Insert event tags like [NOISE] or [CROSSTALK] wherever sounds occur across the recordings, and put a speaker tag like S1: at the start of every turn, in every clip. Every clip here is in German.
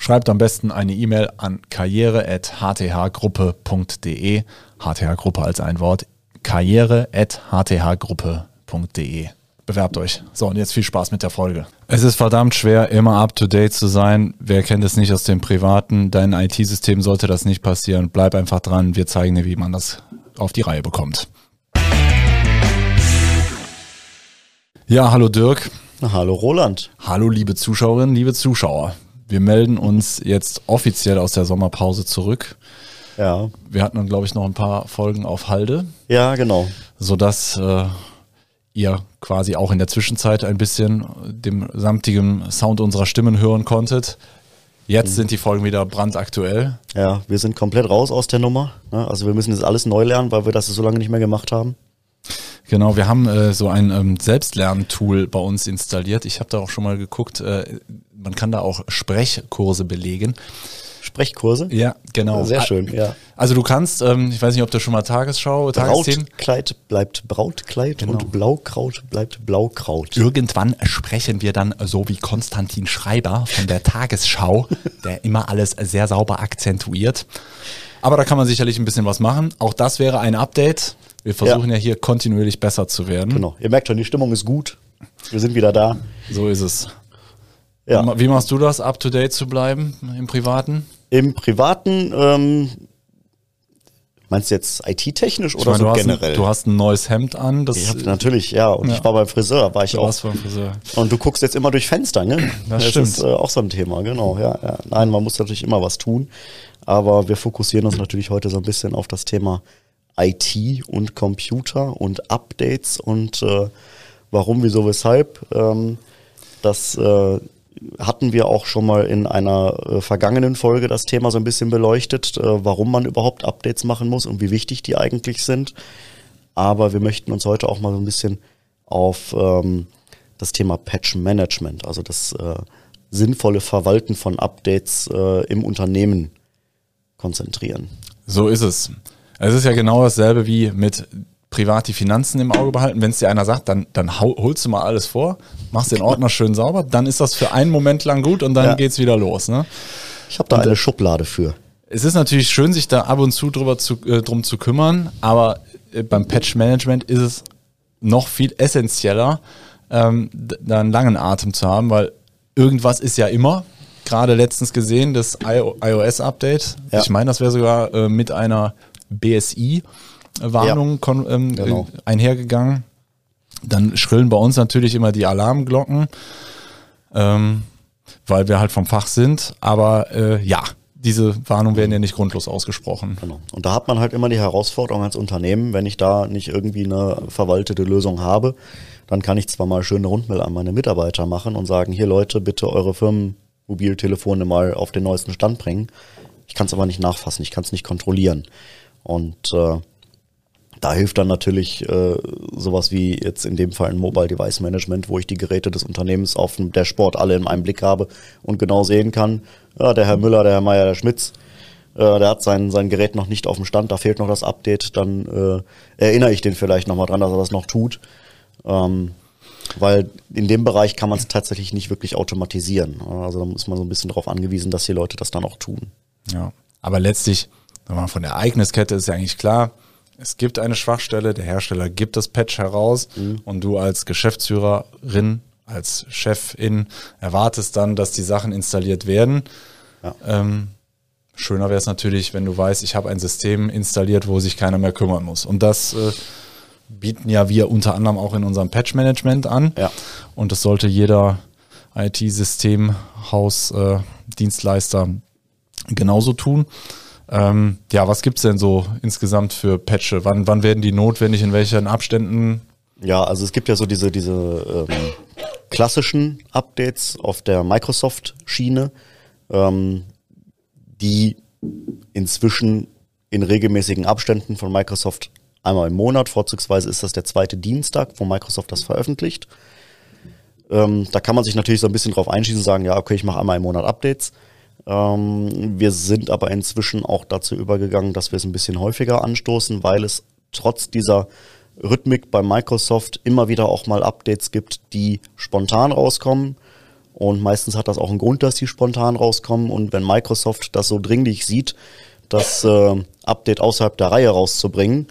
S1: Schreibt am besten eine E-Mail an karriere.hthgruppe.de. HTH-Gruppe als ein Wort. karriere.hthgruppe.de. Bewerbt euch. So, und jetzt viel Spaß mit der Folge. Es ist verdammt schwer, immer up to date zu sein. Wer kennt es nicht aus dem Privaten? Dein IT-System sollte das nicht passieren. Bleib einfach dran. Wir zeigen dir, wie man das auf die Reihe bekommt. Ja, hallo Dirk.
S2: Hallo Roland.
S1: Hallo liebe Zuschauerinnen, liebe Zuschauer. Wir melden uns jetzt offiziell aus der Sommerpause zurück.
S2: Ja.
S1: Wir hatten dann, glaube ich, noch ein paar Folgen auf Halde.
S2: Ja, genau.
S1: Sodass äh, ihr quasi auch in der Zwischenzeit ein bisschen dem samtigen Sound unserer Stimmen hören konntet. Jetzt mhm. sind die Folgen wieder brandaktuell.
S2: Ja, wir sind komplett raus aus der Nummer. Ne? Also wir müssen jetzt alles neu lernen, weil wir das so lange nicht mehr gemacht haben.
S1: Genau, wir haben äh, so ein ähm, Selbstlerntool bei uns installiert. Ich habe da auch schon mal geguckt, äh, man kann da auch Sprechkurse belegen.
S2: Sprechkurse?
S1: Ja, genau.
S2: Sehr schön, ja.
S1: Also du kannst, ähm, ich weiß nicht, ob du schon mal Tagesschau,
S2: Tagesthemen. Brautkleid bleibt Brautkleid genau. und Blaukraut bleibt Blaukraut.
S1: Irgendwann sprechen wir dann so wie Konstantin Schreiber von der Tagesschau, [LAUGHS] der immer alles sehr sauber akzentuiert. Aber da kann man sicherlich ein bisschen was machen. Auch das wäre ein Update. Wir versuchen ja. ja hier kontinuierlich besser zu werden.
S2: Genau. Ihr merkt schon, die Stimmung ist gut. Wir sind wieder da.
S1: So ist es. Ja. Wie machst du das, up to date zu bleiben im Privaten?
S2: Im Privaten, ähm, meinst du jetzt IT-technisch oder meine,
S1: so
S2: du generell?
S1: Ein, du hast ein neues Hemd an.
S2: Das ich hab, natürlich, ja. Und ja. ich war beim Friseur, war ich du auch. Warst beim Friseur. Und du guckst jetzt immer durch Fenster, ne?
S1: Das, das stimmt.
S2: ist äh, auch so ein Thema, genau. Ja, ja. Nein, man muss natürlich immer was tun. Aber wir fokussieren uns natürlich heute so ein bisschen auf das Thema IT und Computer und Updates und äh, warum, wieso, weshalb. Ähm, das äh, hatten wir auch schon mal in einer äh, vergangenen Folge das Thema so ein bisschen beleuchtet, äh, warum man überhaupt Updates machen muss und wie wichtig die eigentlich sind. Aber wir möchten uns heute auch mal so ein bisschen auf ähm, das Thema Patch Management, also das äh, sinnvolle Verwalten von Updates äh, im Unternehmen konzentrieren.
S1: So ist es. Es ist ja genau dasselbe wie mit privat die Finanzen im Auge behalten. Wenn es dir einer sagt, dann, dann holst du mal alles vor, machst den Ordner schön sauber, dann ist das für einen Moment lang gut und dann ja. geht's wieder los. Ne?
S2: Ich habe da und, eine Schublade für.
S1: Es ist natürlich schön, sich da ab und zu drüber zu, äh, drum zu kümmern, aber äh, beim Patch Management ist es noch viel essentieller, ähm, da einen langen Atem zu haben, weil irgendwas ist ja immer. Gerade letztens gesehen, das iOS-Update. Ja. Ich meine, das wäre sogar äh, mit einer BSI-Warnung ja, ähm, genau. einhergegangen. Dann schrillen bei uns natürlich immer die Alarmglocken, ähm, weil wir halt vom Fach sind. Aber äh, ja, diese Warnungen werden ja nicht grundlos ausgesprochen.
S2: Genau. Und da hat man halt immer die Herausforderung als Unternehmen, wenn ich da nicht irgendwie eine verwaltete Lösung habe, dann kann ich zwar mal schöne Rundmail an meine Mitarbeiter machen und sagen, hier Leute, bitte eure Firmenmobiltelefone mal auf den neuesten Stand bringen. Ich kann es aber nicht nachfassen, ich kann es nicht kontrollieren. Und äh, da hilft dann natürlich äh, sowas wie jetzt in dem Fall ein Mobile Device Management, wo ich die Geräte des Unternehmens auf dem Dashboard alle in einem Blick habe und genau sehen kann, ja, der Herr Müller, der Herr Meier, der Schmitz, äh, der hat sein, sein Gerät noch nicht auf dem Stand, da fehlt noch das Update, dann äh, erinnere ich den vielleicht nochmal dran, dass er das noch tut. Ähm, weil in dem Bereich kann man es tatsächlich nicht wirklich automatisieren. Also da ist man so ein bisschen darauf angewiesen, dass die Leute das dann auch tun.
S1: Ja, aber letztlich von der Ereigniskette ist ja eigentlich klar, es gibt eine Schwachstelle, der Hersteller gibt das Patch heraus mhm. und du als Geschäftsführerin, als Chefin erwartest dann, dass die Sachen installiert werden. Ja. Ähm, schöner wäre es natürlich, wenn du weißt, ich habe ein System installiert, wo sich keiner mehr kümmern muss. Und das äh, bieten ja wir unter anderem auch in unserem Patch-Management an.
S2: Ja.
S1: Und das sollte jeder IT-Systemhaus, äh, Dienstleister genauso tun. Ähm, ja, was gibt's denn so insgesamt für Patche? Wann, wann werden die notwendig? In welchen Abständen?
S2: Ja, also es gibt ja so diese, diese ähm, klassischen Updates auf der Microsoft-Schiene, ähm, die inzwischen in regelmäßigen Abständen von Microsoft einmal im Monat. Vorzugsweise ist das der zweite Dienstag, wo Microsoft das veröffentlicht. Ähm, da kann man sich natürlich so ein bisschen drauf einschießen und sagen, ja, okay, ich mache einmal im Monat Updates. Ähm, wir sind aber inzwischen auch dazu übergegangen, dass wir es ein bisschen häufiger anstoßen, weil es trotz dieser Rhythmik bei Microsoft immer wieder auch mal Updates gibt, die spontan rauskommen. Und meistens hat das auch einen Grund, dass die spontan rauskommen. Und wenn Microsoft das so dringlich sieht, das äh, Update außerhalb der Reihe rauszubringen,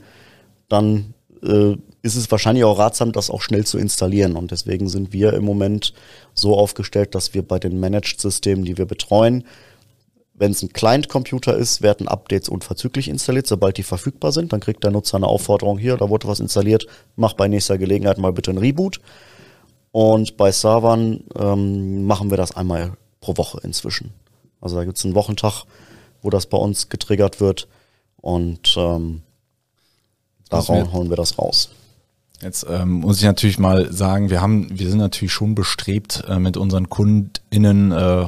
S2: dann äh, ist es wahrscheinlich auch ratsam, das auch schnell zu installieren. Und deswegen sind wir im Moment so aufgestellt, dass wir bei den Managed-Systemen, die wir betreuen, wenn es ein Client-Computer ist, werden Updates unverzüglich installiert, sobald die verfügbar sind. Dann kriegt der Nutzer eine Aufforderung, hier, da wurde was installiert, mach bei nächster Gelegenheit mal bitte ein Reboot. Und bei Servern ähm, machen wir das einmal pro Woche inzwischen. Also da gibt es einen Wochentag, wo das bei uns getriggert wird und ähm, da holen wir das raus.
S1: Jetzt ähm, muss ich natürlich mal sagen, wir haben, wir sind natürlich schon bestrebt, äh, mit unseren KundInnen äh,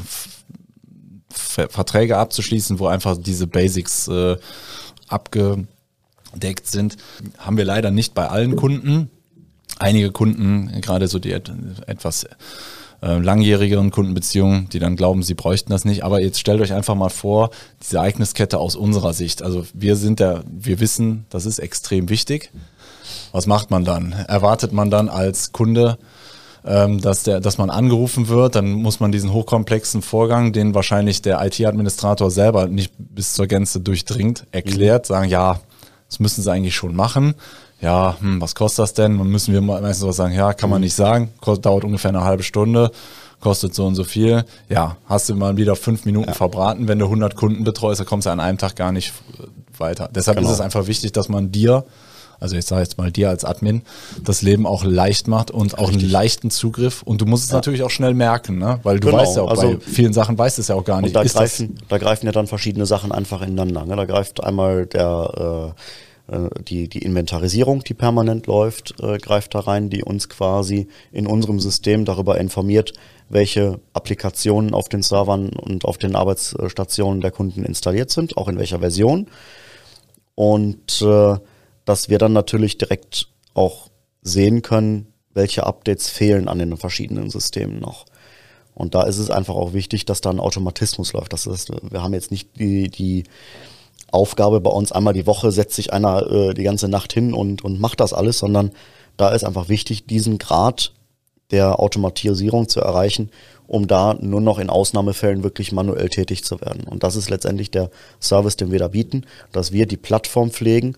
S1: Verträge abzuschließen, wo einfach diese Basics äh, abgedeckt sind. Haben wir leider nicht bei allen Kunden. Einige Kunden, gerade so die etwas äh, langjährigeren Kundenbeziehungen, die dann glauben, sie bräuchten das nicht. Aber jetzt stellt euch einfach mal vor, diese Ereigniskette aus unserer Sicht. Also wir sind da, wir wissen, das ist extrem wichtig. Was macht man dann? Erwartet man dann als Kunde, ähm, dass, der, dass man angerufen wird, dann muss man diesen hochkomplexen Vorgang, den wahrscheinlich der IT-Administrator selber nicht bis zur Gänze durchdringt, erklärt, mhm. sagen, ja, das müssen sie eigentlich schon machen. Ja, hm, was kostet das denn? Dann müssen wir meistens was sagen, ja, kann man mhm. nicht sagen, kostet, dauert ungefähr eine halbe Stunde kostet so und so viel. Ja, hast du mal wieder fünf Minuten ja. verbraten. Wenn du 100 Kunden betreust, dann kommst du an einem Tag gar nicht weiter. Deshalb genau. ist es einfach wichtig, dass man dir also ich sage jetzt mal dir als Admin, das Leben auch leicht macht und auch Richtig. einen leichten Zugriff. Und du musst es ja. natürlich auch schnell merken, ne? weil du genau. weißt ja auch, also, bei vielen Sachen weißt du es ja auch gar nicht.
S2: Da greifen, da greifen ja dann verschiedene Sachen einfach ineinander. Ne? Da greift einmal der äh, äh, die, die Inventarisierung, die permanent läuft, äh, greift da rein, die uns quasi in unserem System darüber informiert, welche Applikationen auf den Servern und auf den Arbeitsstationen der Kunden installiert sind, auch in welcher Version. Und äh, dass wir dann natürlich direkt auch sehen können, welche Updates fehlen an den verschiedenen Systemen noch. Und da ist es einfach auch wichtig, dass da ein Automatismus läuft. Das heißt, wir haben jetzt nicht die, die Aufgabe bei uns einmal die Woche setzt sich einer äh, die ganze Nacht hin und, und macht das alles, sondern da ist einfach wichtig, diesen Grad der Automatisierung zu erreichen, um da nur noch in Ausnahmefällen wirklich manuell tätig zu werden. Und das ist letztendlich der Service, den wir da bieten, dass wir die Plattform pflegen,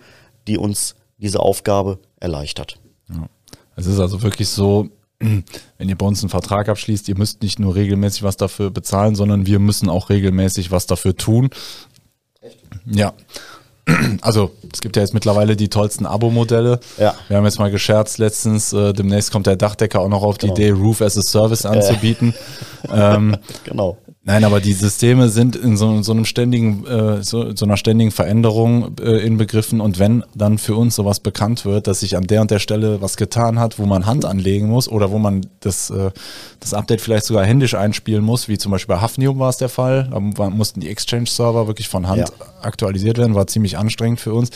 S2: die uns diese Aufgabe erleichtert.
S1: Ja. Es ist also wirklich so, [CLEARS THROAT] wenn ihr bei uns einen Vertrag abschließt, ihr müsst nicht nur regelmäßig was dafür bezahlen, sondern wir müssen auch regelmäßig was dafür tun. Ja. [CLEARS THROAT] Also es gibt ja jetzt mittlerweile die tollsten Abo-Modelle. Ja. Wir haben jetzt mal gescherzt letztens, äh, demnächst kommt der Dachdecker auch noch auf genau. die Idee, Roof as a Service anzubieten. Äh. [LAUGHS] ähm, genau. Nein, aber die Systeme sind in so, so einem ständigen, äh, so, so einer ständigen Veränderung äh, inbegriffen und wenn dann für uns sowas bekannt wird, dass sich an der und der Stelle was getan hat, wo man Hand anlegen muss oder wo man das, äh, das Update vielleicht sogar händisch einspielen muss, wie zum Beispiel bei Hafnium war es der Fall, da mussten die Exchange-Server wirklich von Hand ja. aktualisiert werden, war ziemlich anstrengend für uns.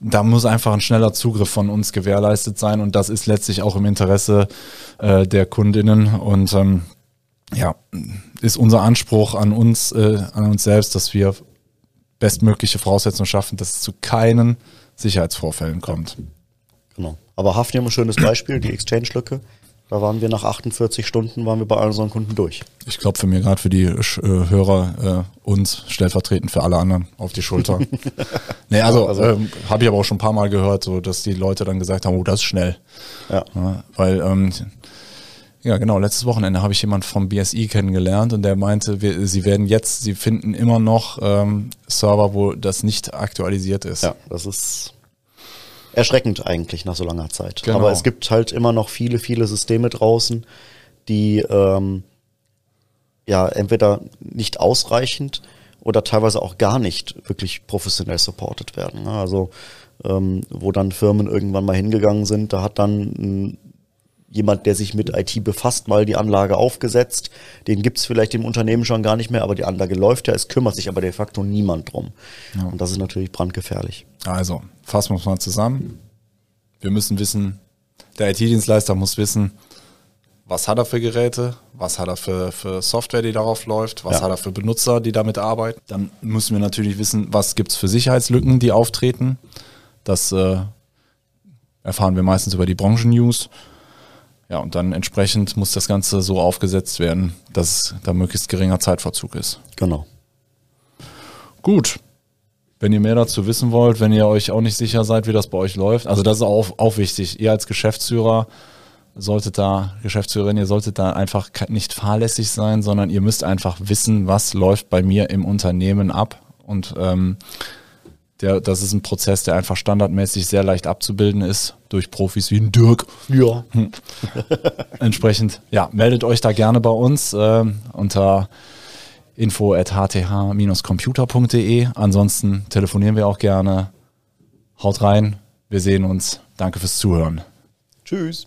S1: Da muss einfach ein schneller Zugriff von uns gewährleistet sein und das ist letztlich auch im Interesse äh, der Kundinnen. Und ähm, ja, ist unser Anspruch an uns, äh, an uns selbst, dass wir bestmögliche Voraussetzungen schaffen, dass es zu keinen Sicherheitsvorfällen kommt.
S2: Genau. Aber Hafnium ein schönes Beispiel, die Exchange-Lücke. Da waren wir nach 48 Stunden, waren wir bei allen unseren Kunden durch.
S1: Ich klopfe mir gerade für die äh, Hörer äh, uns stellvertretend für alle anderen auf die Schulter. [LAUGHS] nee, also, also ähm, habe ich aber auch schon ein paar Mal gehört, so dass die Leute dann gesagt haben, oh, das ist schnell. Ja. ja weil ähm, ja, genau. Letztes Wochenende habe ich jemand vom BSI kennengelernt und der meinte, wir, sie werden jetzt, sie finden immer noch ähm, Server, wo das nicht aktualisiert ist.
S2: Ja, das ist erschreckend eigentlich nach so langer Zeit. Genau. Aber es gibt halt immer noch viele, viele Systeme draußen, die ähm, ja entweder nicht ausreichend oder teilweise auch gar nicht wirklich professionell supported werden. Ne? Also ähm, wo dann Firmen irgendwann mal hingegangen sind, da hat dann ein jemand, der sich mit IT befasst, mal die Anlage aufgesetzt. Den gibt es vielleicht im Unternehmen schon gar nicht mehr, aber die Anlage läuft ja, es kümmert sich aber de facto niemand drum. Ja. Und das ist natürlich brandgefährlich.
S1: Also, fassen wir es mal zusammen. Wir müssen wissen, der IT-Dienstleister muss wissen, was hat er für Geräte, was hat er für, für Software, die darauf läuft, was ja. hat er für Benutzer, die damit arbeiten. Dann müssen wir natürlich wissen, was gibt es für Sicherheitslücken, die auftreten. Das äh, erfahren wir meistens über die Branchen-News. Ja, und dann entsprechend muss das Ganze so aufgesetzt werden, dass da möglichst geringer Zeitverzug ist.
S2: Genau.
S1: Gut. Wenn ihr mehr dazu wissen wollt, wenn ihr euch auch nicht sicher seid, wie das bei euch läuft, also das ist auch, auch wichtig. Ihr als Geschäftsführer solltet da, Geschäftsführerin, ihr solltet da einfach nicht fahrlässig sein, sondern ihr müsst einfach wissen, was läuft bei mir im Unternehmen ab. Und ähm, der, das ist ein Prozess, der einfach standardmäßig sehr leicht abzubilden ist durch Profis wie ein Dirk.
S2: Ja. Hm.
S1: Entsprechend, ja, meldet euch da gerne bei uns äh, unter info at hth-computer.de. Ansonsten telefonieren wir auch gerne. Haut rein. Wir sehen uns. Danke fürs Zuhören.
S2: Tschüss.